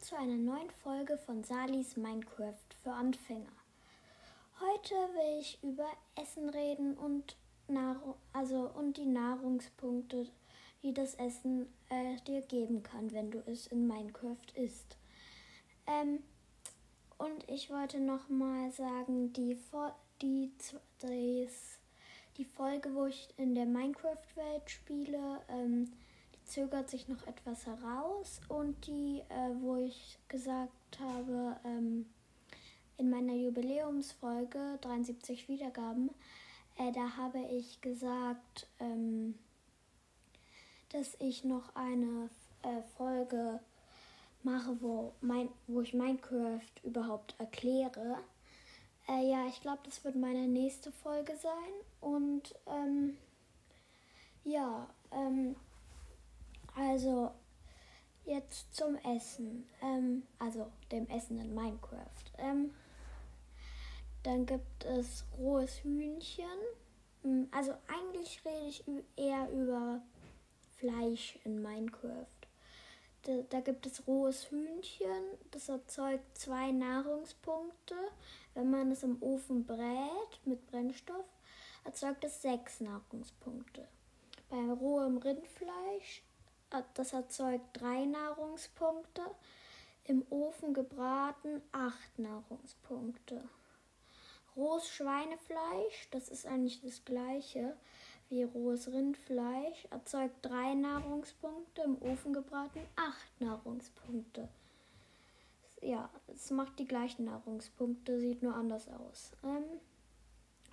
zu einer neuen Folge von Salis Minecraft für Anfänger. Heute will ich über Essen reden und, Nahrung, also, und die Nahrungspunkte, die das Essen äh, dir geben kann, wenn du es in Minecraft isst. Ähm, und ich wollte noch mal sagen, die, die, die, die Folge, wo ich in der Minecraft-Welt spiele, ähm, zögert sich noch etwas heraus und die, äh, wo ich gesagt habe, ähm, in meiner Jubiläumsfolge 73 Wiedergaben, äh, da habe ich gesagt, ähm, dass ich noch eine äh, Folge mache, wo, mein, wo ich Minecraft überhaupt erkläre. Äh, ja, ich glaube, das wird meine nächste Folge sein. Und ähm, ja, ähm, also jetzt zum Essen. Ähm, also dem Essen in Minecraft. Ähm, dann gibt es rohes Hühnchen. Hm, also eigentlich rede ich eher über Fleisch in Minecraft. Da, da, gibt es rohes Hühnchen. Das erzeugt zwei Nahrungspunkte. Wenn man es im Ofen brät mit Brennstoff, erzeugt es sechs Nahrungspunkte. Bei rohem Rindfleisch das erzeugt drei Nahrungspunkte. Im Ofen gebraten acht Nahrungspunkte. Rohes Schweinefleisch, das ist eigentlich das gleiche wie rohes Rindfleisch, erzeugt drei Nahrungspunkte. Im Ofen gebraten acht Nahrungspunkte. Ja, es macht die gleichen Nahrungspunkte, sieht nur anders aus. Ähm,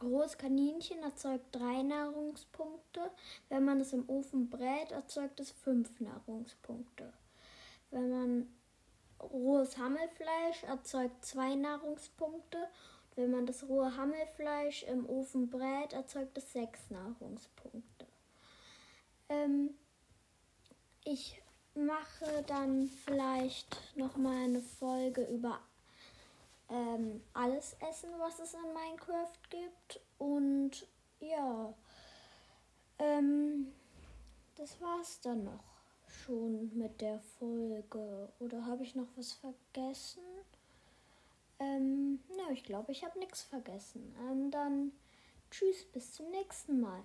Rohes Kaninchen erzeugt drei Nahrungspunkte. Wenn man es im Ofen brät, erzeugt es fünf Nahrungspunkte. Wenn man rohes Hammelfleisch erzeugt zwei Nahrungspunkte. Wenn man das rohe Hammelfleisch im Ofen brät, erzeugt es sechs Nahrungspunkte. Ähm, ich mache dann vielleicht noch mal eine Folge über ähm, alles essen, was es in Minecraft gibt. Und ja, ähm, das war's dann noch schon mit der Folge. Oder habe ich noch was vergessen? Ähm, na, ich glaube, ich habe nichts vergessen. Ähm, dann tschüss, bis zum nächsten Mal.